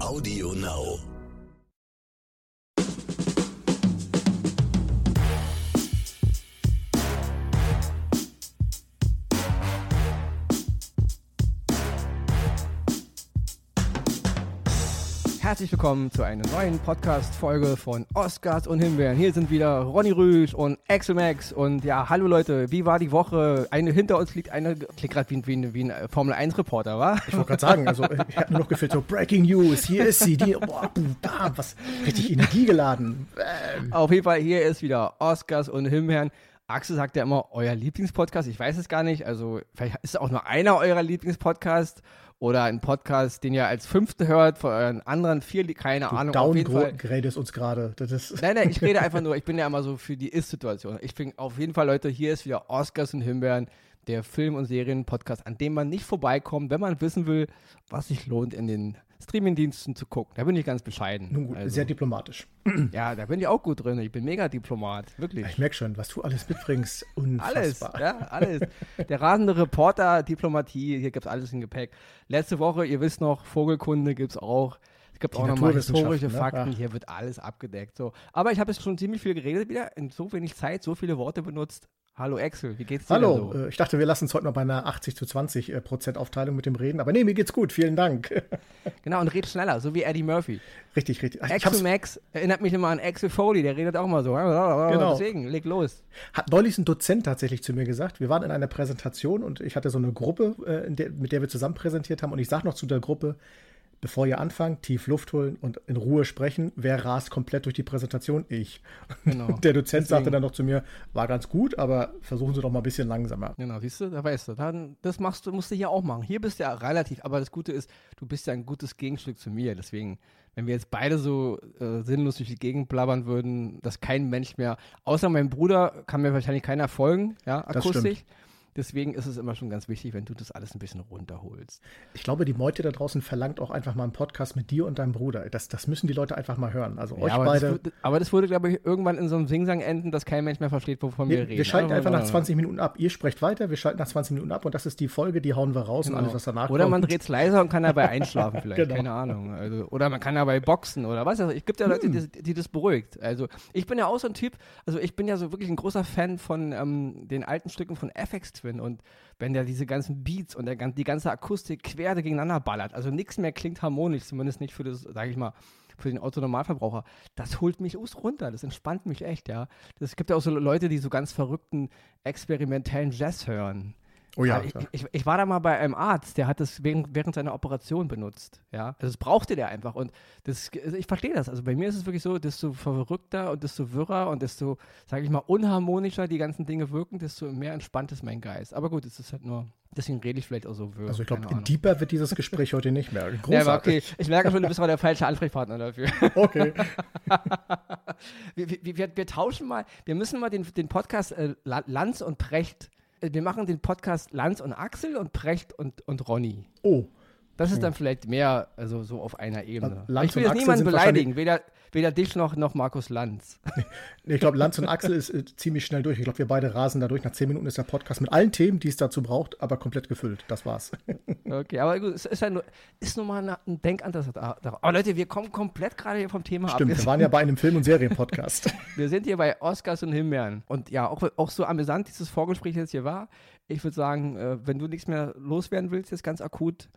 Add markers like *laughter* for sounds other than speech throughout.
Audio Now. Herzlich willkommen zu einer neuen Podcast-Folge von Oscars und Himbeeren. Hier sind wieder Ronny Rüsch und Axel Max. Und ja, hallo Leute, wie war die Woche? Eine hinter uns liegt eine, klingt gerade wie, wie, wie ein Formel-1-Reporter, wa? Ich wollte gerade sagen, also ich habe noch gefühlt so Breaking News, hier ist sie, die, boah, bam, was, richtig energiegeladen. Ähm. Auf jeden Fall, hier ist wieder Oscars und Himbeeren. Axel sagt ja immer, euer Lieblingspodcast. Ich weiß es gar nicht. Also, vielleicht ist es auch nur einer eurer Lieblingspodcasts oder ein Podcast, den ihr als fünfte hört, von euren anderen vier, keine du Ahnung. Downgradest uns gerade. Nein, nein, ich rede *laughs* einfach nur, ich bin ja immer so für die Ist-Situation. Ich finde auf jeden Fall, Leute, hier ist wieder Oscars und Himbeeren, der Film- und Serien-Podcast, an dem man nicht vorbeikommt, wenn man wissen will, was sich lohnt in den Streamingdiensten zu gucken. Da bin ich ganz bescheiden. Nun gut, also, sehr diplomatisch. *clears throat* Ja, da bin ich auch gut drin. Ich bin mega Diplomat, wirklich. Ich merke schon, was du alles mitbringst. Unfassbar. *laughs* Alles, ja, alles. Der rasende Reporter, Diplomatie, hier gibt es alles im Gepäck. Letzte Woche, ihr wisst noch, Vogelkunde gibt es auch. Es gibt Die auch nochmal historische ne? Fakten. Ja. Hier wird alles abgedeckt. So. Aber ich habe jetzt schon ziemlich viel geredet wieder, in so wenig Zeit, so viele Worte benutzt. Hallo Axel, wie geht's dir? Hallo, so? Äh, ich dachte, wir lassen es heute noch bei einer 80 zu 20 äh, Prozent Aufteilung mit dem reden, aber nee, mir geht's gut, vielen Dank. *laughs* genau, und red schneller, so wie Eddie Murphy. Richtig, richtig. Axel Max erinnert mich immer an Axel Foley, der redet auch mal so. Genau. Deswegen, leg los. Hat neulich ein Dozent tatsächlich zu mir gesagt, wir waren in einer Präsentation und ich hatte so eine Gruppe, äh, der, mit der wir zusammen präsentiert haben und ich sage noch zu der Gruppe, bevor ihr anfangt, tief Luft holen und in Ruhe sprechen. Wer rast komplett durch die Präsentation? Ich. Genau. *laughs* Der Dozent Deswegen. sagte dann noch zu mir, war ganz gut, aber versuchen Sie doch mal ein bisschen langsamer. Genau, siehst du, da weißt du, dann, das machst du, musst du hier auch machen. Hier bist du ja relativ, aber das Gute ist, du bist ja ein gutes Gegenstück zu mir. Deswegen, wenn wir jetzt beide so äh, sinnlos durch die Gegend blabbern würden, dass kein Mensch mehr, außer mein Bruder, kann mir wahrscheinlich keiner folgen, ja, akustisch. Deswegen ist es immer schon ganz wichtig, wenn du das alles ein bisschen runterholst. Ich glaube, die Meute da draußen verlangt auch einfach mal einen Podcast mit dir und deinem Bruder. Das, das müssen die Leute einfach mal hören. Also ja, euch aber beide. Das, aber das würde, glaube ich, irgendwann in so einem Singsang enden, dass kein Mensch mehr versteht, wovon wir, wir reden. Wir schalten einfach nach 20 Minuten ab. Ihr sprecht weiter, wir schalten nach 20 Minuten ab und das ist die Folge, die hauen wir raus genau. und alles, was danach Oder kommt. man dreht es leiser und kann dabei einschlafen *laughs* vielleicht. genau. Keine Ahnung. Also, oder man kann dabei boxen oder was. Also, es gibt ja Leute, hm. die, die, das beruhigt. Also ich bin ja auch so ein Typ, also ich bin ja so wirklich ein großer Fan von ähm, den alten Stücken von FX Twin und wenn der diese ganzen Beats und der, die ganze Akustik quer gegeneinander ballert. Also nichts mehr klingt harmonisch, zumindest nicht für das, sage ich mal, für den Autonormalverbraucher. Das holt mich runter, das entspannt mich echt, ja. Es gibt ja auch so Leute, die so ganz verrückten, experimentellen Jazz hören. Oh ja. Ich, ich, ich, war da mal bei einem Arzt, der hat das während, während seiner Operation benutzt. Ja, also das brauchte der einfach. Und das, ich verstehe das. Also bei mir ist es wirklich so, desto verrückter und desto wirrer und desto, sage ich mal, unharmonischer die ganzen Dinge wirken, desto mehr entspannt ist mein Geist. Aber gut, es ist halt nur, deswegen rede ich vielleicht auch so wirr. Also ich glaube, deeper wird dieses Gespräch heute nicht mehr. *laughs* Großartig. Ja, okay. Ich merke schon, du bist mal der falsche Ansprechpartner dafür. *laughs* Okay. *laughs* wir, wir, wir, wir, tauschen mal, wir müssen mal den, den Podcast äh, Lanz und Precht wir machen den Podcast Lanz und Axel und Precht und, und Ronny. Oh. Das ist dann vielleicht mehr, also so auf einer Ebene. Lanz ich will jetzt niemanden beleidigen, weder, weder dich noch, noch Markus Lanz. ich glaube, Lanz und Axel ist äh, ziemlich schnell durch. Ich glaube, wir beide rasen da durch. Nach zehn Minuten ist der Podcast mit allen Themen, die es dazu braucht, aber komplett gefüllt. Das war's. *laughs* okay, aber gut, es ist, ja nur, ist nur mal ein darauf. Aber Leute, wir kommen komplett gerade hier vom Thema Stimmt, ab. Stimmt, wir waren ja bei einem Film- und Serienpodcast. *laughs* wir sind hier bei Oscars und Himbeeren. Und ja, auch, auch so amüsant dieses Vorgespräch jetzt hier war. Ich würde sagen, äh, wenn du nichts mehr loswerden willst, jetzt ganz akut,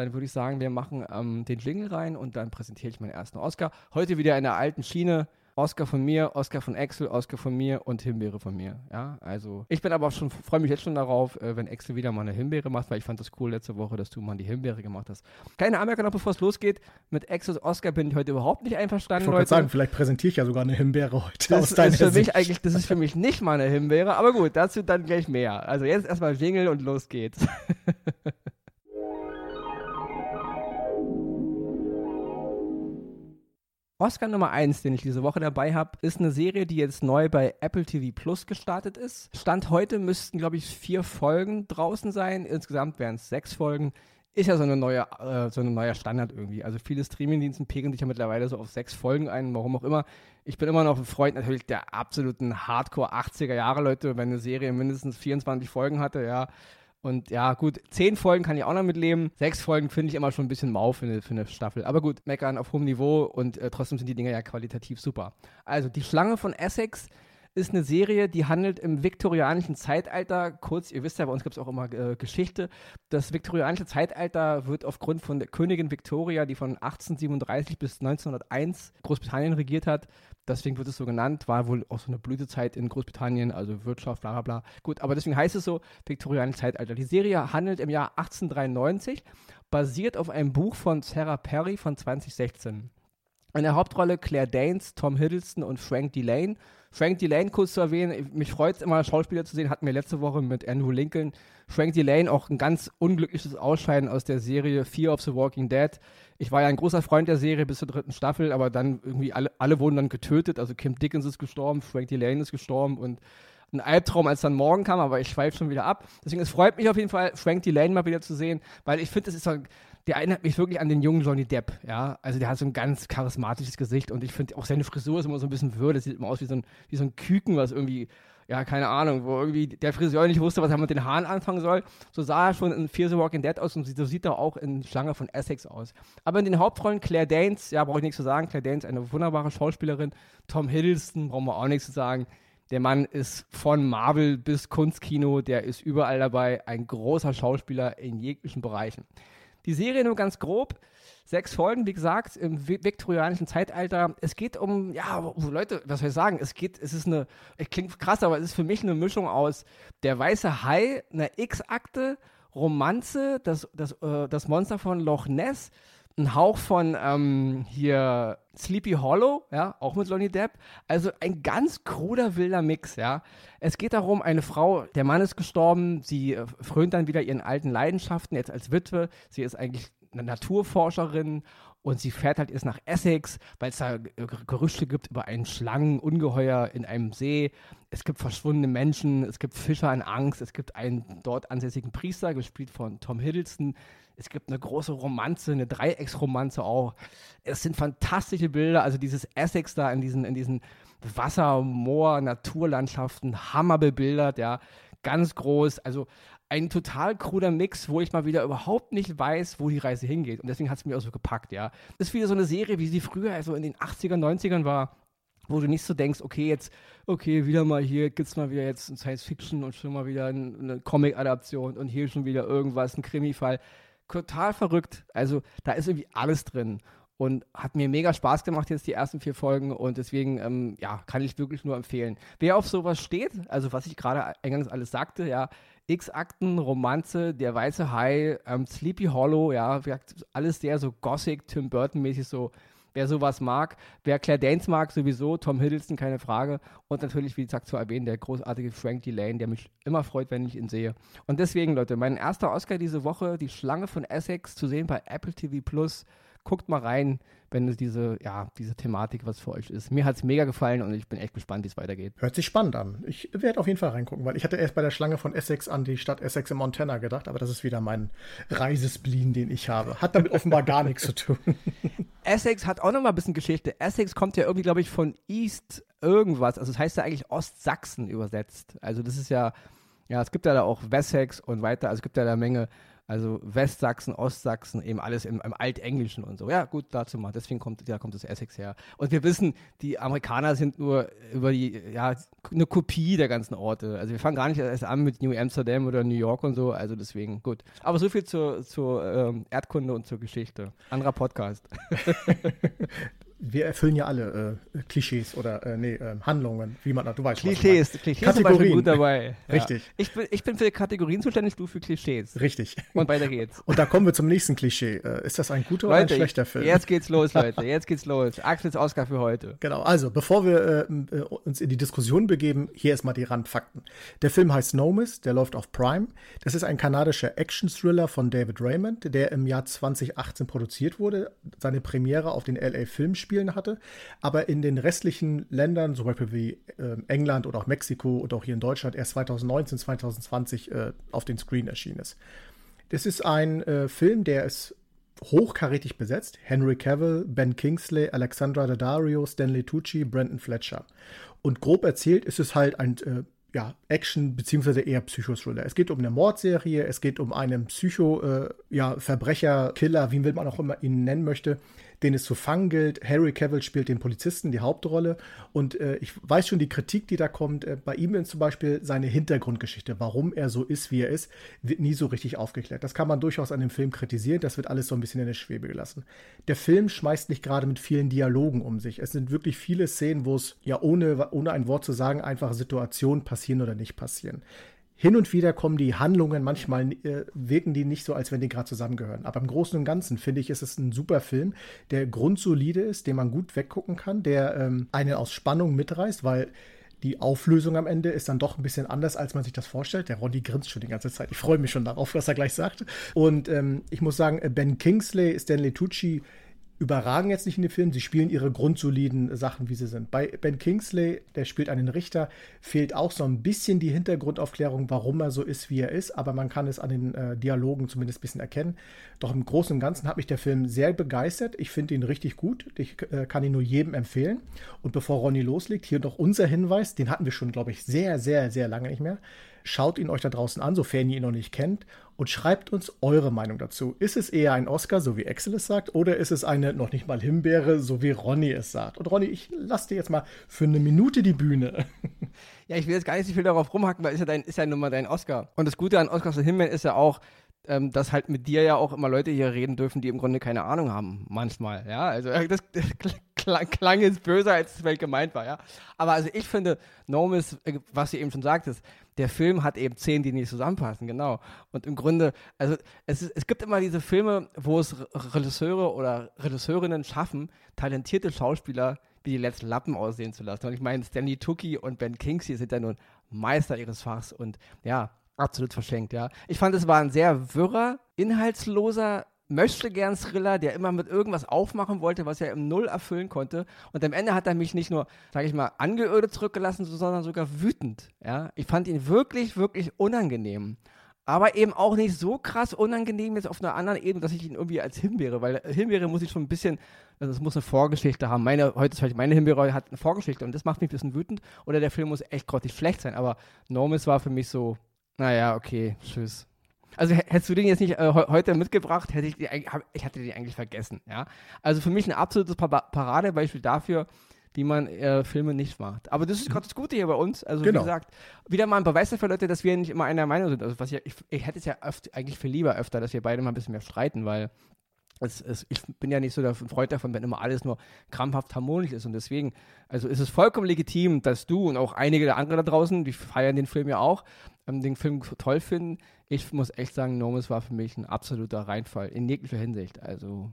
dann würde ich sagen, wir machen ähm, den Jingle rein und dann präsentiere ich meinen ersten Oscar. Heute wieder in der alten Schiene. Oscar von mir, Oscar von Axel, Oscar von mir und Himbeere von mir. Ja, also ich bin aber auch schon, freue mich jetzt schon darauf, äh, wenn Axel wieder mal eine Himbeere macht, weil ich fand das cool letzte Woche, dass du mal die Himbeere gemacht hast. Keine Anmerkung noch, bevor es losgeht. Mit Axels Oscar bin ich heute überhaupt nicht einverstanden. Ich wollte sagen, vielleicht präsentiere ich ja sogar eine Himbeere heute. Das, ist für mich eigentlich, das ist für mich nicht mal eine Himbeere, aber gut, dazu dann gleich mehr. Also jetzt erstmal Jingle und los geht's. *laughs* Oscar Nummer 1, den ich diese Woche dabei habe, ist eine Serie, die jetzt neu bei Apple TV Plus gestartet ist. Stand heute müssten, glaube ich, vier Folgen draußen sein. Insgesamt wären es sechs Folgen. Ist ja so eine neue, äh, so ein neuer Standard irgendwie. Also viele Streamingdienste pegeln sich ja mittlerweile so auf sechs Folgen ein, warum auch immer. Ich bin immer noch ein Freund natürlich der absoluten Hardcore 80er Jahre Leute, wenn eine Serie mindestens 24 Folgen hatte, ja Und ja, gut, zehn Folgen kann ich auch noch mitleben. Sechs Folgen finde ich immer schon ein bisschen mau für eine, für eine Staffel. Aber gut, meckern auf hohem Niveau und äh, trotzdem sind die Dinger ja qualitativ super. Also, die Schlange von Essex ist eine Serie, die handelt im viktorianischen Zeitalter. Kurz, ihr wisst ja, bei uns gibt es auch immer äh, Geschichte. Das viktorianische Zeitalter wird aufgrund von der Königin Victoria, die von 1837 bis 1901 Großbritannien regiert hat, deswegen wird es so genannt, war wohl auch so eine Blütezeit in Großbritannien, also Wirtschaft, bla bla bla. Gut, aber deswegen heißt es so viktorianisches Zeitalter. Die Serie handelt im Jahr 1893, basiert auf einem Buch von Sarah Perry von 2016. In der Hauptrolle Claire Danes, Tom Hiddleston und Frank Delane. Frank Delane kurz zu erwähnen, mich freut es immer, Schauspieler zu sehen, hatten wir letzte Woche mit Andrew Lincoln. Frank Delane auch ein ganz unglückliches Ausscheiden aus der Serie Fear of the Walking Dead. Ich war ja ein großer Freund der Serie bis zur dritten Staffel, aber dann irgendwie alle, alle wurden dann getötet. Also Kim Dickens ist gestorben, Frank Delane ist gestorben und ein Albtraum, als dann morgen kam, aber ich schweife schon wieder ab. Deswegen, es freut mich auf jeden Fall, Frank Delane mal wieder zu sehen, weil ich finde, es ist so, der erinnert mich wirklich an den jungen Johnny Depp, ja. Also der hat so ein ganz charismatisches Gesicht und ich finde auch seine Frisur ist immer so ein bisschen würde, sieht immer aus wie so ein, wie so ein Küken, was irgendwie ja, keine Ahnung, wo irgendwie der Friseur nicht wusste, was er mit den Haaren anfangen soll. So sah er schon in Fear the Walking Dead aus und so sieht er auch in Schlange von Essex aus. Aber in den Hauptrollen Claire Danes, ja, brauche ich nichts zu sagen. Claire Danes, eine wunderbare Schauspielerin. Tom Hiddleston, brauchen wir auch nichts zu sagen. Der Mann ist von Marvel bis Kunstkino, der ist überall dabei. Ein großer Schauspieler in jeglichen Bereichen. Die Serie nur ganz grob. Sechs Folgen, wie gesagt, im viktorianischen Zeitalter. Es geht um, ja, Leute, was soll ich sagen? Es geht, es ist eine, es klingt krass, aber es ist für mich eine Mischung aus der weiße Hai, einer X-Akte, Romanze, das, das, äh, das Monster von Loch Ness, ein Hauch von ähm, hier Sleepy Hollow, ja, auch mit Lonnie Depp. Also ein ganz kruder, wilder Mix, ja. Es geht darum, eine Frau, der Mann ist gestorben, sie äh, frönt dann wieder ihren alten Leidenschaften, jetzt als Witwe. Sie ist eigentlich eine Naturforscherin und sie fährt halt erst nach Essex, weil es da Gerüchte gibt über einen Schlangenungeheuer in einem See. Es gibt verschwundene Menschen, es gibt Fischer in Angst, es gibt einen dort ansässigen Priester, gespielt von Tom Hiddleston. Es gibt eine große Romanze, eine Dreiecksromanze auch. Es sind fantastische Bilder, also dieses Essex da in diesen, in diesen Wasser, Moor, Naturlandschaften, hammer bebildert, ja, ganz groß. Also ein total kruder Mix, wo ich mal wieder überhaupt nicht weiß, wo die Reise hingeht. Und deswegen hat es mir auch so gepackt, ja. Das ist wieder so eine Serie, wie sie früher, also in den 80ern, 90ern war, wo du nicht so denkst, okay, jetzt, okay, wieder mal hier gibt es mal wieder jetzt ein Science-Fiction und schon mal wieder eine Comic-Adaption und hier schon wieder irgendwas, ein Krimi-Fall. Total verrückt. Also da ist irgendwie alles drin und hat mir mega Spaß gemacht jetzt die ersten vier Folgen und deswegen ähm, ja kann ich wirklich nur empfehlen. Wer auf sowas steht, also was ich gerade eingangs alles sagte, ja X-Akten, Romanze, Der Weiße Hai, ähm, Sleepy Hollow, ja, alles sehr so Gothic, Tim Burton-mäßig so. Wer sowas mag, wer Claire Danes mag, sowieso, Tom Hiddleston, keine Frage. Und natürlich, wie gesagt, zu erwähnen, der großartige Frank Delane, der mich immer freut, wenn ich ihn sehe. Und deswegen, Leute, mein erster Oscar diese Woche, die Schlange von Essex, zu sehen bei Apple TV Plus guckt mal rein, wenn es diese, ja, diese Thematik was für euch ist. Mir hat es mega gefallen und ich bin echt gespannt, wie es weitergeht. Hört sich spannend an. Ich werde auf jeden Fall reingucken, weil ich hatte erst bei der Schlange von Essex an die Stadt Essex in Montana gedacht, aber das ist wieder mein Reisespleen, den ich habe. Hat damit offenbar gar nichts zu tun. *laughs* Essex hat auch noch mal ein bisschen Geschichte. Essex kommt ja irgendwie, glaube ich, von East irgendwas. Also das heißt ja eigentlich Ostsachsen übersetzt. Also das ist ja, ja, es gibt ja da auch Wessex und weiter. Also es gibt ja da eine Menge also Westsachsen, Ostsachsen, eben alles im, im Altenglischen und so. Ja, gut, dazu mal. Deswegen kommt, da kommt das Essex her. Und wir wissen, die Amerikaner sind nur über die, ja, eine Kopie der ganzen Orte. Also wir fangen gar nicht erst an mit New Amsterdam oder New York und so. Also deswegen, gut. Aber so viel zur, zur ähm, Erdkunde und zur Geschichte. Anderer Podcast. *laughs* wir erfüllen ja alle äh, Klischees oder äh, nee, äh, Handlungen, wie man, du weißt Klischees, Klischees Kategorien. sind gut dabei. *laughs* Ja. Richtig. Ich bin, ich bin für Kategorien zuständig, du für Klischees. Richtig. Und weiter geht's. Und da kommen wir zum nächsten Klischee. Äh, ist das ein guter Leute, oder ein schlechter Film? Jetzt geht's los, *laughs* Leute. Jetzt geht's los. Axels Oscar für heute. Genau. Also, bevor wir äh, äh, uns in die Diskussion begeben, hier erstmal die Randfakten. Der Film heißt Nomis, der läuft auf Prime. Das ist ein kanadischer Action-Thriller von David Raymond, der im Jahr 2018 produziert wurde, seine Premiere auf den LA Filmspielen hatte aber in den restlichen Ländern, zum Beispiel wie äh, England oder auch Mexiko und auch hier in Deutschland, erst 2019, 2020 äh, auf den Screen erschienen ist. Das ist ein äh, Film, der ist hochkarätig besetzt. Henry Cavill, Ben Kingsley, Alexandra Daddario, Stanley Tucci, Brandon Fletcher. Und grob erzählt ist es halt ein äh, ja, Action beziehungsweise eher Psychothriller. Es geht um eine Mordserie, es geht um einen Psycho, äh, ja, Killer, wie man auch immer ihn nennen möchte, den es zu fangen gilt. Harry Cavill spielt den Polizisten, die Hauptrolle. Und äh, ich weiß schon, die Kritik, die da kommt, äh, bei ihm ist zum Beispiel seine Hintergrundgeschichte, warum er so ist, wie er ist, wird nie so richtig aufgeklärt. Das kann man durchaus an dem Film kritisieren. Das wird alles so ein bisschen in der Schwebe gelassen. Der Film schmeißt nicht gerade mit vielen Dialogen um sich. Es sind wirklich viele Szenen, wo es ja ohne, ohne ein Wort zu sagen einfach Situationen passieren oder nicht passieren hin und wieder kommen die Handlungen, manchmal äh, wirken die nicht so, als wenn die gerade zusammengehören. Aber im Großen und Ganzen finde ich, ist es ein super Film, der grundsolide ist, den man gut weggucken kann, der ähm, einen aus Spannung mitreißt, weil die Auflösung am Ende ist dann doch ein bisschen anders, als man sich das vorstellt. Der Ronny grinst schon die ganze Zeit. Ich freue mich schon darauf, was er gleich sagt. Und ähm, ich muss sagen, Ben Kingsley, Stanley Tucci, überragen jetzt nicht in den Film, sie spielen ihre grundsoliden Sachen, wie sie sind. Bei Ben Kingsley, der spielt einen Richter, fehlt auch so ein bisschen die Hintergrundaufklärung, warum er so ist, wie er ist, aber man kann es an den äh, Dialogen zumindest ein bisschen erkennen. Doch im Großen und Ganzen hat mich der Film sehr begeistert. Ich finde ihn richtig gut. Ich äh, kann ihn nur jedem empfehlen. Und bevor Ronny loslegt, hier noch unser Hinweis, den hatten wir schon, glaube ich, sehr, sehr, sehr lange nicht mehr. Schaut ihn euch da draußen an, sofern ihr ihn noch nicht kennt, und schreibt uns eure Meinung dazu. Ist es eher ein Oscar, so wie Axel es sagt, oder ist es eine noch nicht mal Himbeere, so wie Ronny es sagt? Und Ronny, ich lasse dir jetzt mal für eine Minute die Bühne. *laughs* Ja, ich will jetzt gar nicht so viel darauf rumhacken, weil ist ja, dein, ist ja nun mal dein Oscar. Und das Gute an Oscars und Himbeeren ist ja auch, ähm, dass halt mit dir ja auch immer Leute hier reden dürfen, die im Grunde keine Ahnung haben, manchmal, ja, also das, *laughs* das klang, klang, jetzt böser, als es vielleicht gemeint war, ja, aber also ich finde, Nomis, äh, was du eben schon sagtest, der Film hat eben Szenen, die nicht zusammenpassen, genau. Und im Grunde, also es, ist, es gibt immer diese Filme, wo es Regisseure oder Regisseurinnen schaffen, talentierte Schauspieler wie die letzten Lappen aussehen zu lassen. Und ich meine, Stanley Tucci und Ben Kingsley sind ja nun Meister ihres Fachs und ja, absolut verschenkt, ja. Ich fand, es war ein sehr wirrer, inhaltsloser möchte gern Thriller, der immer mit irgendwas aufmachen wollte, was er im Null erfüllen konnte. Und am Ende hat er mich nicht nur, sage ich mal, angeödet zurückgelassen, sondern sogar wütend. Ja, ich fand ihn wirklich, wirklich unangenehm. Aber eben auch nicht so krass unangenehm jetzt auf einer anderen Ebene, dass ich ihn irgendwie als Himbeere, weil Himbeere muss ich schon ein bisschen, also es muss eine Vorgeschichte haben. Meine, heute ist meine Himbeere hat eine Vorgeschichte und das macht mich ein bisschen wütend. Oder der Film muss echt grottig schlecht sein. Aber Nomis war für mich so, naja, okay, tschüss. Also hättest du den jetzt nicht äh, heute mitgebracht, hätte ich, die, hab, ich hatte den eigentlich vergessen. Ja? Also für mich ein absolutes Paradebeispiel dafür, wie man äh, Filme nicht macht. Aber das ist gerade das Gute hier bei uns. Also genau. wie gesagt, wieder mal ein Beweis dafür, Leute, dass wir nicht immer einer Meinung sind. Also was ich, ich, ich hätte es ja öfter, eigentlich viel lieber öfter, dass wir beide mal ein bisschen mehr streiten, weil es, es, ich bin ja nicht so der Freund davon, wenn immer alles nur krampfhaft harmonisch ist. Und deswegen, also ist es vollkommen legitim, dass du und auch einige der anderen da draußen, die feiern den Film ja auch, ähm, den Film toll finden. Ich muss echt sagen, Nomis war für mich ein absoluter Reinfall in jeglicher Hinsicht. Also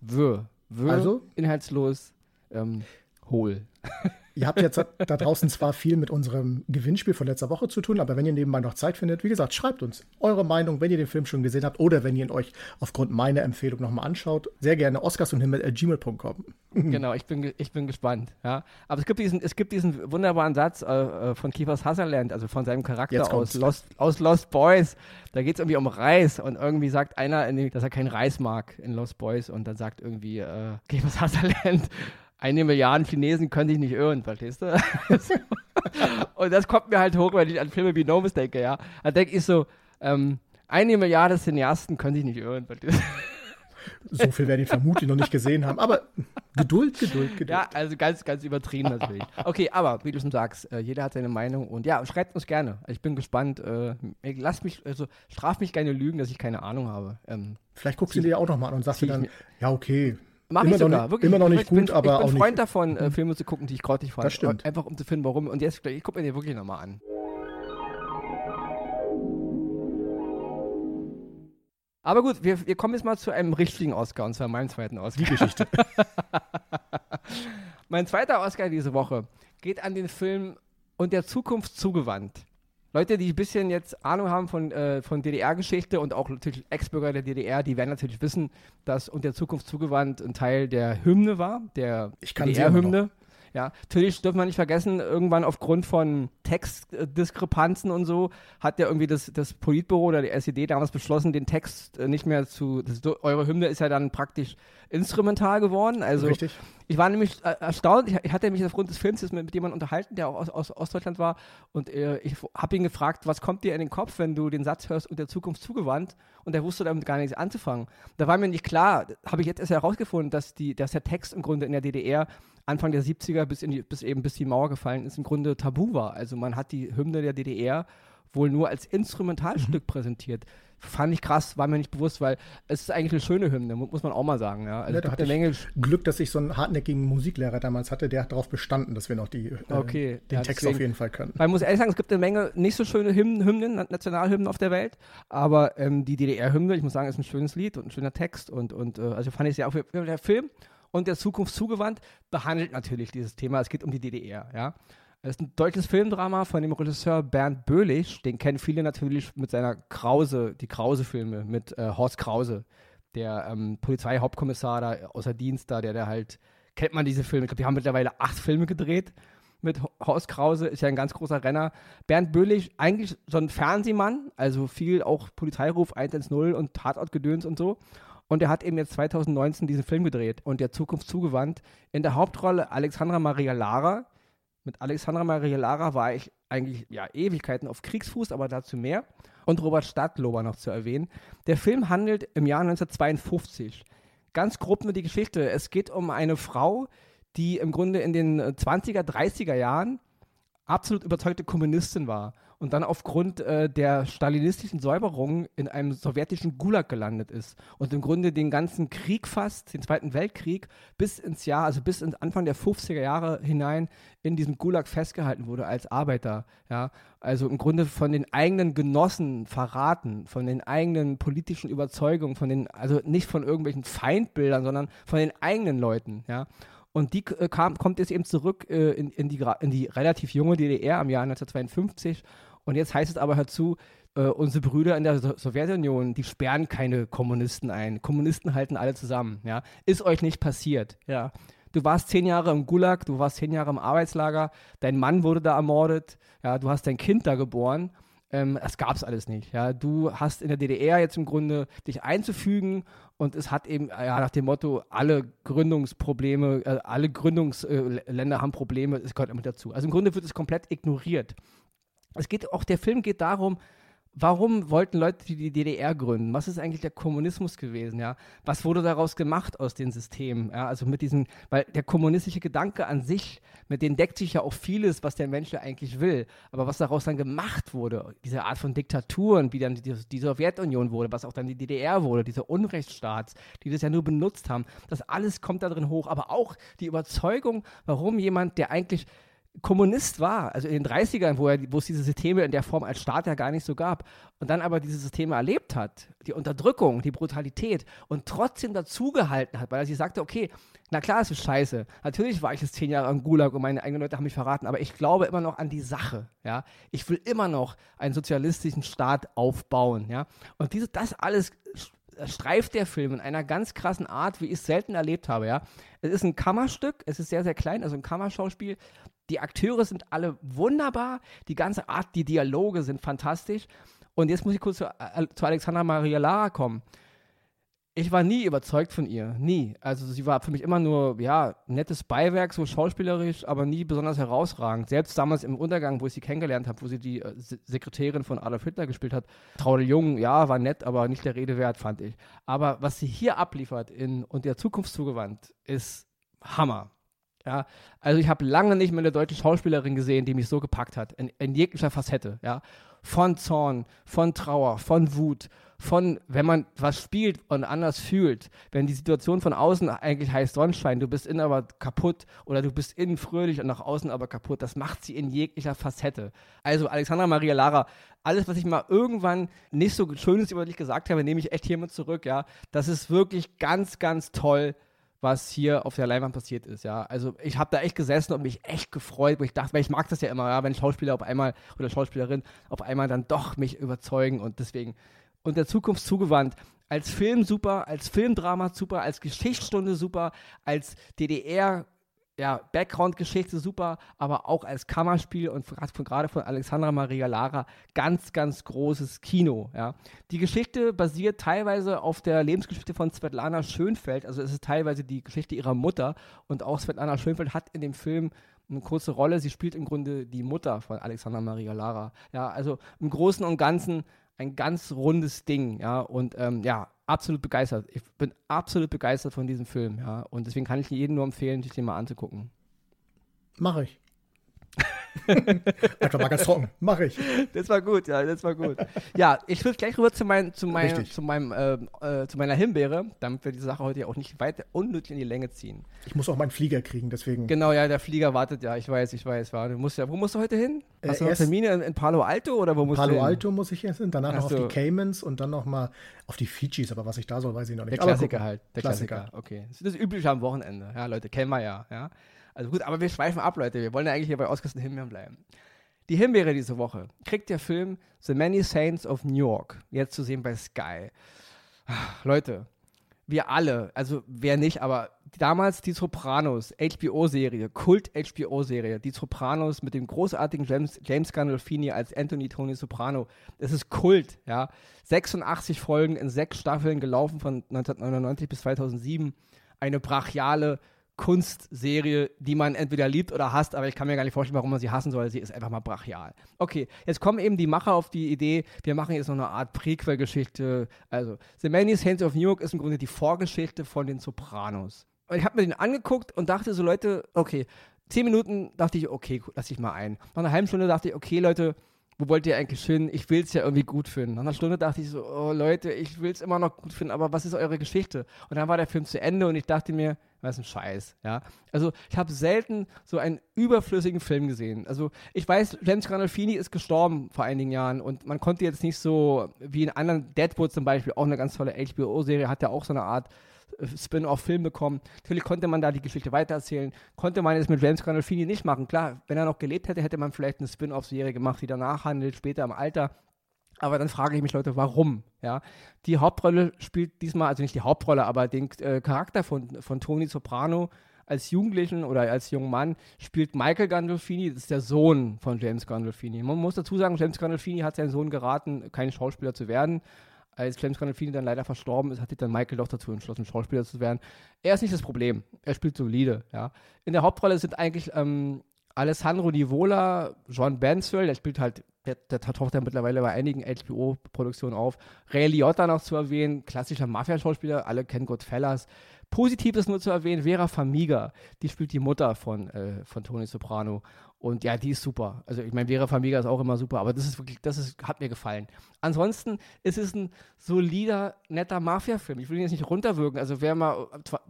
wirr, wirr, also? inhaltslos, ähm, hohl. *laughs* Ihr habt jetzt da draußen zwar viel mit unserem Gewinnspiel von letzter Woche zu tun, aber wenn ihr nebenbei noch Zeit findet, wie gesagt, schreibt uns eure Meinung, wenn ihr den Film schon gesehen habt oder wenn ihr ihn euch aufgrund meiner Empfehlung nochmal anschaut. Sehr gerne Oscars und gmail.com. Genau, ich bin, ich bin gespannt. Ja. Aber es gibt diesen, es gibt diesen wunderbaren Satz äh, äh von Kiefer Sutherland, also von seinem Charakter aus Lost, aus Lost Boys. Da geht es irgendwie um Reis und irgendwie sagt einer, dass er kein Reis mag in Lost Boys und dann sagt irgendwie äh, Kiefer Sutherland, eine Milliarde Chinesen können dich nicht irren, verstehst du? *laughs* und das kommt mir halt hoch, wenn ich an Filme wie Novus denke, ja. Da denke ich so, ähm, eine Milliarde Cineasten können sich nicht irren, verstehst du? So viel werden ihn vermutlich noch nicht gesehen haben. Aber Geduld, Geduld, Geduld. Ja, also ganz, ganz übertrieben natürlich. Okay, aber wie du schon sagst, äh, jeder hat seine Meinung und ja, schreibt uns gerne. Ich bin gespannt. Äh, lasst mich, also straf mich gerne lügen, dass ich keine Ahnung habe. Ähm, Vielleicht guckst du dir ja auch nochmal an und sagst dir dann, ja, okay, Mach ich sogar, nicht, wirklich. Immer noch nicht gut, bin, aber auch nicht. Ich bin Freund davon, äh. Filme zu gucken, die ich grottig fand. Das stimmt. Einfach um zu finden, warum. Und jetzt, ich gucke mir den wirklich nochmal an. Aber gut, wir, wir kommen jetzt mal zu einem richtigen Oscar, und zwar meinem zweiten Oscar. Die Geschichte. *laughs* mein zweiter Oscar diese Woche geht an den Film Und der Zukunft zugewandt. Leute, die ein bisschen jetzt Ahnung haben von, äh, von DDR-Geschichte und auch natürlich Ex-Bürger der DDR, die werden natürlich wissen, dass Und der Zukunft zugewandt ein Teil der Hymne war, der DDR-Hymne. Ja, natürlich dürfen wir nicht vergessen, irgendwann aufgrund von Textdiskrepanzen und so hat ja irgendwie das, das Politbüro oder die SED damals beschlossen, den Text äh, nicht mehr zu. Das, eure Hymne ist ja dann praktisch instrumental geworden. Also Richtig. ich war nämlich äh, erstaunt. Ich, ich, hatte mich aufgrund des Films mit, mit jemandem unterhalten, der auch aus, aus Ostdeutschland war, und äh, ich habe ihn gefragt, was kommt dir in den Kopf, wenn du den Satz hörst und der Zukunft zugewandt? Und er wusste damit gar nichts anzufangen. Da war mir nicht klar, habe ich jetzt erst herausgefunden, dass, die, dass der Text im Grunde in der DDR Anfang der 70er bis, die, bis eben bis die Mauer gefallen ist, im Grunde tabu war. Also man hat die Hymne der DDR wohl nur als Instrumentalstück mhm. präsentiert. Fand ich krass, war mir nicht bewusst, weil es ist eigentlich eine schöne Hymne, muss man auch mal sagen. Ja. Also ja, da hatte Menge Glück, dass ich so einen hartnäckigen Musiklehrer damals hatte, der hat darauf bestanden, dass wir noch die, äh, okay. den ja, Text deswegen, auf jeden Fall können. Man muss ehrlich sagen, es gibt eine Menge nicht so schöne Hymnen, Hymnen Nationalhymnen auf der Welt, aber ähm, die DDR-Hymne, ich muss sagen, ist ein schönes Lied und ein schöner Text und, und äh, also fand ich sehr auch der Film und der Zukunft zugewandt behandelt natürlich dieses Thema. Es geht um die DDR, ja. Es ist ein deutsches Filmdrama von dem Regisseur Bernd Böhlich. Den kennen viele natürlich mit seiner Krause, die Krause-Filme mit äh, Horst Krause, der ähm, Polizeihauptkommissar da außer Dienst da, der, der halt, kennt man diese Filme. Ich glaube, die haben mittlerweile acht Filme gedreht mit Horst Krause, ist ja ein ganz großer Renner. Bernd Böhlich, eigentlich so ein Fernsehmann, also viel auch Polizeiruf 110 und Tatortgedöns und so. Und er hat eben jetzt 2019 diesen Film gedreht und der Zukunft zugewandt. In der Hauptrolle Alexandra Maria Lara, mit Alexandra Maria Lara war ich eigentlich ja Ewigkeiten auf Kriegsfuß, aber dazu mehr. Und Robert Stadtlober noch zu erwähnen. Der Film handelt im Jahr 1952. Ganz grob nur die Geschichte. Es geht um eine Frau, die im Grunde in den 20er, 30er Jahren absolut überzeugte Kommunistin war und dann aufgrund äh, der stalinistischen Säuberung in einem sowjetischen Gulag gelandet ist und im Grunde den ganzen Krieg fast, den Zweiten Weltkrieg, bis ins Jahr, also bis ins Anfang der 50er Jahre hinein in diesem Gulag festgehalten wurde als Arbeiter. Ja? Also im Grunde von den eigenen Genossen verraten, von den eigenen politischen Überzeugungen, von den, also nicht von irgendwelchen Feindbildern, sondern von den eigenen Leuten. Ja? Und die äh, kam, kommt jetzt eben zurück äh, in, in, die, in die relativ junge DDR am Jahr 1952 und jetzt heißt es aber, hör zu, äh, unsere Brüder in der so Sowjetunion, die sperren keine Kommunisten ein. Kommunisten halten alle zusammen, ja. Ist euch nicht passiert, ja. Du warst zehn Jahre im Gulag, du warst zehn Jahre im Arbeitslager, dein Mann wurde da ermordet, ja, du hast dein Kind da geboren. Ähm, das gab es alles nicht. Ja. Du hast in der DDR jetzt im Grunde dich einzufügen und es hat eben ja, nach dem Motto, alle Gründungsprobleme, äh, alle Gründungsländer äh, haben Probleme, es gehört immer dazu. Also im Grunde wird es komplett ignoriert es geht auch, der Film geht darum, warum wollten Leute die DDR gründen? Was ist eigentlich der Kommunismus gewesen? Ja, was wurde daraus gemacht aus den Systemen? Ja, also mit diesem, weil der kommunistische Gedanke an sich, mit dem deckt sich ja auch vieles, was der Mensch ja eigentlich will. Aber was daraus dann gemacht wurde, diese Art von Diktaturen, wie dann die, die Sowjetunion wurde, was auch dann die DDR wurde, diese Unrechtsstaats, die das ja nur benutzt haben, das alles kommt da drin hoch. Aber auch die Überzeugung, warum jemand, der eigentlich Kommunist war, also in den 30ern, wo, er, wo es diese Systeme in der Form als Staat ja gar nicht so gab, und dann aber diese Systeme erlebt hat, die Unterdrückung, die Brutalität, und trotzdem dazugehalten hat, weil er sich sagte, okay, na klar, es ist scheiße. Natürlich war ich jetzt zehn Jahre am Gulag und meine eigenen Leute haben mich verraten, aber ich glaube immer noch an die Sache, ja. Ich will immer noch einen sozialistischen Staat aufbauen, ja. Und diese, das alles streift der Film in einer ganz krassen Art, wie ich es selten erlebt habe, ja. Es ist ein Kammerstück, es ist sehr, sehr klein, also ein Kammerschauspiel, die Akteure sind alle wunderbar, die ganze Art, die Dialoge sind fantastisch. Und jetzt muss ich kurz zu, äh, zu Alexandra Maria Lara kommen. Ich war nie überzeugt von ihr, nie. Also sie war für mich immer nur, ja, nettes Beiwerk, so schauspielerisch, aber nie besonders herausragend. Selbst damals im Untergang, wo ich sie kennengelernt habe, wo sie die äh, Sekretärin von Adolf Hitler gespielt hat, Traudel Jung, ja, war nett, aber nicht der Rede wert, fand ich. Aber was sie hier abliefert in, und der Zukunft zugewandt, ist Hammer. Ja, also ich habe lange nicht mehr eine deutsche Schauspielerin gesehen, die mich so gepackt hat, in, in, jeglicher Facette, ja. Von Zorn, von Trauer, von Wut, von, wenn man was spielt und anders fühlt, wenn die Situation von außen eigentlich heißt Sonnenschein, du bist innen aber kaputt oder du bist innen fröhlich und nach außen aber kaputt, das macht sie in jeglicher Facette. Also Alexandra Maria Lara, alles, was ich mal irgendwann nicht so Schönes über dich gesagt habe, nehme ich echt hiermit zurück, ja. Das ist wirklich ganz, ganz toll was hier auf der Leinwand passiert ist, ja. Also ich habe da echt gesessen und mich echt gefreut, weil ich dachte, weil ich mag das ja immer, ja, wenn Schauspieler auf einmal oder Schauspielerin auf einmal dann doch mich überzeugen und deswegen und der Zukunft zugewandt. Als Film super, als Filmdrama super, als Geschichtsstunde super, als DDR ja, Background-Geschichte super, aber auch als Kammerspiel und gerade von Alexandra Maria Lara ganz, ganz großes Kino. Ja. Die Geschichte basiert teilweise auf der Lebensgeschichte von Svetlana Schönfeld, also es ist teilweise die Geschichte ihrer Mutter und auch Svetlana Schönfeld hat in dem Film eine kurze Rolle. Sie spielt im Grunde die Mutter von Alexandra Maria Lara. Ja, also im Großen und Ganzen ein ganz rundes Ding, ja, und ähm, ja, absolut begeistert. Ich bin absolut begeistert von diesem Film, ja. Und deswegen kann ich jedem nur empfehlen, sich den mal anzugucken. Mache ich. Einfach mal ganz trocken. Mache ich. Das war gut, ja, das war gut. Ja, ich will gleich rüber zu, mein, zu, mein, zu, meinem, äh, äh, zu meiner Himbeere, damit wir die Sache heute auch nicht weiter unnötig in die Länge ziehen. Ich muss auch meinen Flieger kriegen, deswegen. Genau, ja, der Flieger wartet, ja, ich weiß, ich weiß. War, du musst ja, wo musst du heute hin? Äh, Hast äh, du noch Termine in, in, Palo Alto oder wo musst Palo du hin? Alto muss ich jetzt hin, danach noch auf die Caymans und dann noch mal auf die Fidschis, aber was ich da soll, weiß ich noch nicht. Der Klassiker halt, der Klassiker. Klassiker. Okay, das ist das Übliche am Wochenende. Ja, Leute, kennen wir ja, ja. Also gut, aber wir schweifen ab, Leute. Wir wollen ja eigentlich hier bei Oscars und Himbeeren bleiben. Die Himbeere diese Woche kriegt der Film The Many Saints of New York, jetzt zu sehen bei Sky. Leute, wir alle, also wer nicht, aber damals die Sopranos, HBO-Serie, Kult-HBO-Serie, die Sopranos mit dem großartigen James, James Gandolfini als Anthony Tony Soprano. Das ist Kult, ja. 86 Folgen in sechs Staffeln gelaufen von 1999 bis 2007. Eine brachiale Kunstserie, die man entweder liebt oder hasst, aber ich kann mir gar nicht vorstellen, warum man sie hassen soll. Sie ist einfach mal brachial. Okay, jetzt kommen eben die Macher auf die Idee, wir machen jetzt noch eine Art Prequel-Geschichte. Also, The Many Saints of New York ist im Grunde die Vorgeschichte von den Sopranos. Und ich habe mir den angeguckt und dachte so, Leute, okay, zehn Minuten dachte ich, okay, lass ich mal ein. Nach einer halben Stunde dachte ich, okay, Leute, wo wollt ihr eigentlich hin? Ich will es ja irgendwie gut finden. Nach einer Stunde dachte ich so, oh Leute, ich will es immer noch gut finden, aber was ist eure Geschichte? Und dann war der Film zu Ende und ich dachte mir, was ein Scheiß, ja. Also ich habe selten so einen überflüssigen Film gesehen. Also ich weiß, James Gandolfini ist gestorben vor einigen Jahren und man konnte jetzt nicht so, wie in anderen, Deadwood zum Beispiel, auch eine ganz tolle HBO-Serie, hat ja auch so eine Art Spin-off-Film bekommen. Natürlich konnte man da die Geschichte weitererzählen. Konnte man es mit James Gandolfini nicht machen. Klar, wenn er noch gelebt hätte, hätte man vielleicht eine Spin-off-Serie gemacht, die danach handelt, später im Alter. Aber dann frage ich mich, Leute, warum? Ja, die Hauptrolle spielt diesmal, also nicht die Hauptrolle, aber den äh, Charakter von, von Tony Soprano als Jugendlichen oder als jungen Mann spielt Michael Gandolfini, das ist der Sohn von James Gandolfini. Man muss dazu sagen, James Gandolfini hat seinen Sohn geraten, kein Schauspieler zu werden als James Gandolfini dann leider verstorben ist, hat sich dann Michael doch dazu entschlossen, Schauspieler zu werden. Er ist nicht das Problem. Er spielt solide, ja. In der Hauptrolle sind eigentlich ähm, Alessandro Nivola, John Benswell, der spielt halt, der, der taucht ja mittlerweile bei einigen HBO-Produktionen auf. Ray Liotta noch zu erwähnen, klassischer Mafia-Schauspieler, alle kennen Goodfellas. Positiv ist nur zu erwähnen, Vera Famiga, die spielt die Mutter von, äh, von Tony Soprano. Und ja, die ist super. Also ich meine, Vera Famiga ist auch immer super, aber das ist wirklich, das ist, hat mir gefallen. Ansonsten ist es ein solider, netter Mafia-Film. Ich will ihn jetzt nicht runterwirken. Also wer mal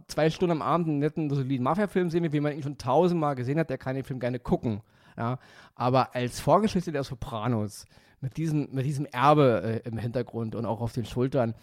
zwei Stunden am Abend einen netten, soliden Mafia-Film sehen will, wie man ihn schon tausendmal gesehen hat, der kann den Film gerne gucken. Ja, aber als Vorgeschichte der Sopranos, mit diesem, mit diesem Erbe äh, im Hintergrund und auch auf den Schultern,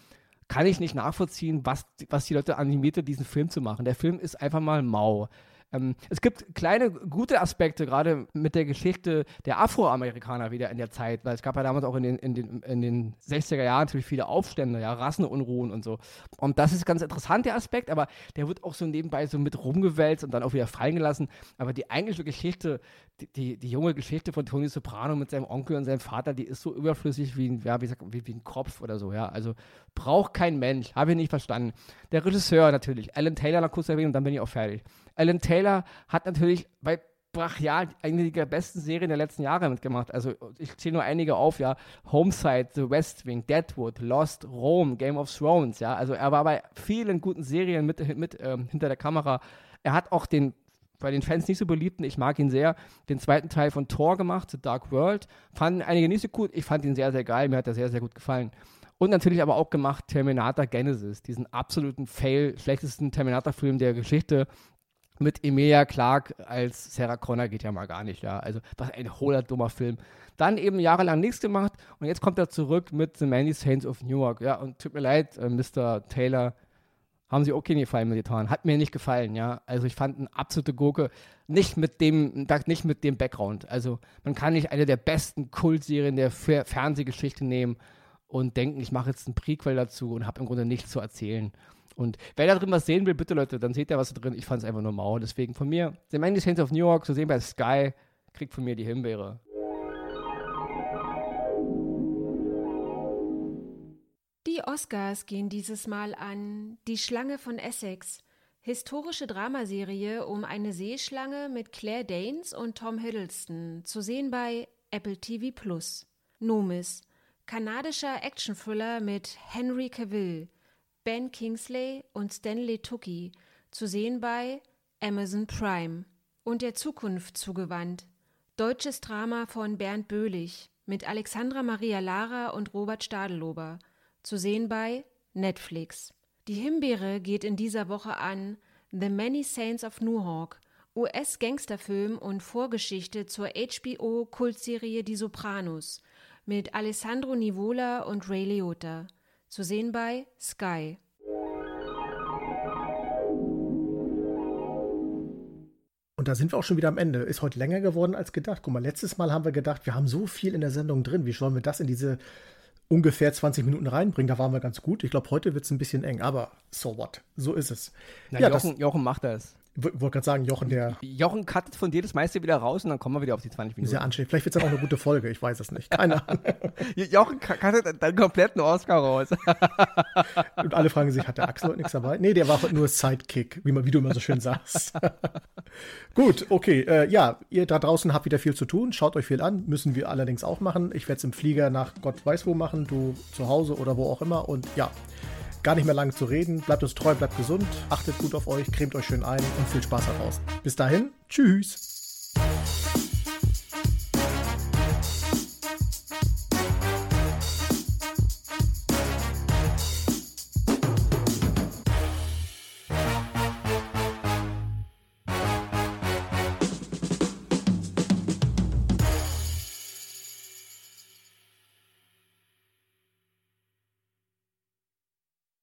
kann ich nicht nachvollziehen, was, was die Leute animierte, diesen Film zu machen. Der Film ist einfach mal mau. Ähm, es gibt kleine gute Aspekte, gerade mit der Geschichte der Afroamerikaner wieder in der Zeit, weil es gab ja damals auch in den, in den, in den 60er Jahren natürlich viele Aufstände, ja, Rassenunruhen und so. Und das ist ganz interessant, der Aspekt, aber der wird auch so nebenbei so mit rumgewälzt und dann auch wieder fallen gelassen. Aber die eigentliche Geschichte, die, die, die junge Geschichte von Tony Soprano mit seinem Onkel und seinem Vater, die ist so überflüssig wie ein, ja, wie, sagt, wie, wie ein Kopf oder so, ja. Also braucht kein Mensch, habe ich nicht verstanden. Der Regisseur natürlich, Alan Taylor noch kurz erwähnen und dann bin ich auch fertig. Alan Taylor hat natürlich bei brachial eine der besten Serien der letzten Jahre mitgemacht. Also ich zähle nur einige auf, ja. Homeside, The West Wing, Deadwood, Lost, Rome, Game of Thrones, ja. Also er war bei vielen guten Serien mit, mit ähm, hinter der Kamera. Er hat auch den bei den Fans nicht so beliebten, ich mag ihn sehr, den zweiten Teil von Thor gemacht, The Dark World. Fanden einige nicht so gut, ich fand ihn sehr, sehr geil, mir hat er sehr, sehr gut gefallen. Und natürlich aber auch gemacht Terminator Genesis, diesen absoluten Fail, schlechtesten Terminator-Film der Geschichte, mit Emilia Clark als Sarah Connor geht ja mal gar nicht, ja. Also, was ein hohler, dummer Film. Dann eben jahrelang nichts gemacht und jetzt kommt er zurück mit The Many Saints of Newark, ja. Und tut mir leid, äh, Mr. Taylor, haben sie okay gefallen mit getan. Hat mir nicht gefallen, ja. Also ich fand eine absolute Gurke. Nicht mit dem, nicht mit dem Background. Also man kann nicht eine der besten Kultserien der Fernsehgeschichte nehmen und denken, ich mache jetzt ein Prequel dazu und habe im Grunde nichts zu erzählen. Und wer da drin was sehen will, bitte Leute, dann seht ihr was da drin. Ich fand es einfach nur mau. Deswegen von mir, The Many Saints of New York, zu sehen bei Sky, kriegt von mir die Himbeere. Die Oscars gehen dieses Mal an Die Schlange von Essex, historische Dramaserie um eine Seeschlange mit Claire Danes und Tom Hiddleston, zu sehen bei Apple TV Plus. Nomis, kanadischer Actionthriller mit Henry Cavill, Ben Kingsley und Stanley Tucci, zu sehen bei Amazon Prime. Und der Zukunft zugewandt, deutsches Drama von Bernd Böhlich mit Alexandra Maria Lara und Robert Stadelober, zu sehen bei Netflix. Die Himbeere geht in dieser Woche an The Many Saints of Newhawk, US-Gangsterfilm und Vorgeschichte zur HBO-Kultserie Die Sopranos mit Alessandro Nivola und Ray Liotta. Zu sehen bei Sky. Und da sind wir auch schon wieder am Ende. Ist heute länger geworden als gedacht. Guck mal, letztes Mal haben wir gedacht, wir haben so viel in der Sendung drin. Wie sollen wir das in diese ungefähr 20 Minuten reinbringen? Da waren wir ganz gut. Ich glaube, heute wird es ein bisschen eng, aber so what? So ist es. Na, ja, Jochen, Jochen macht das. Wollte gerade sagen, Jochen, der. Jochen cuttet von dir das meiste wieder raus und dann kommen wir wieder auf die 20 Minuten. Sehr anstrengend. Vielleicht wird es dann auch eine gute Folge, ich weiß es nicht. Keine Ahnung. *laughs* Jochen cuttet dann kompletten Oscar raus. *laughs* und alle fragen sich, hat der Axel heute nichts dabei? Nee, der war nur Sidekick, wie, man, wie du immer so schön sagst. *laughs* Gut, okay. Äh, ja, ihr da draußen habt wieder viel zu tun. Schaut euch viel an. Müssen wir allerdings auch machen. Ich werde es im Flieger nach Gott weiß wo machen. Du zu Hause oder wo auch immer. Und ja, gar nicht mehr lange zu reden. Bleibt uns treu, bleibt gesund, achtet gut auf euch, cremt euch schön ein und viel Spaß daraus. Bis dahin, tschüss.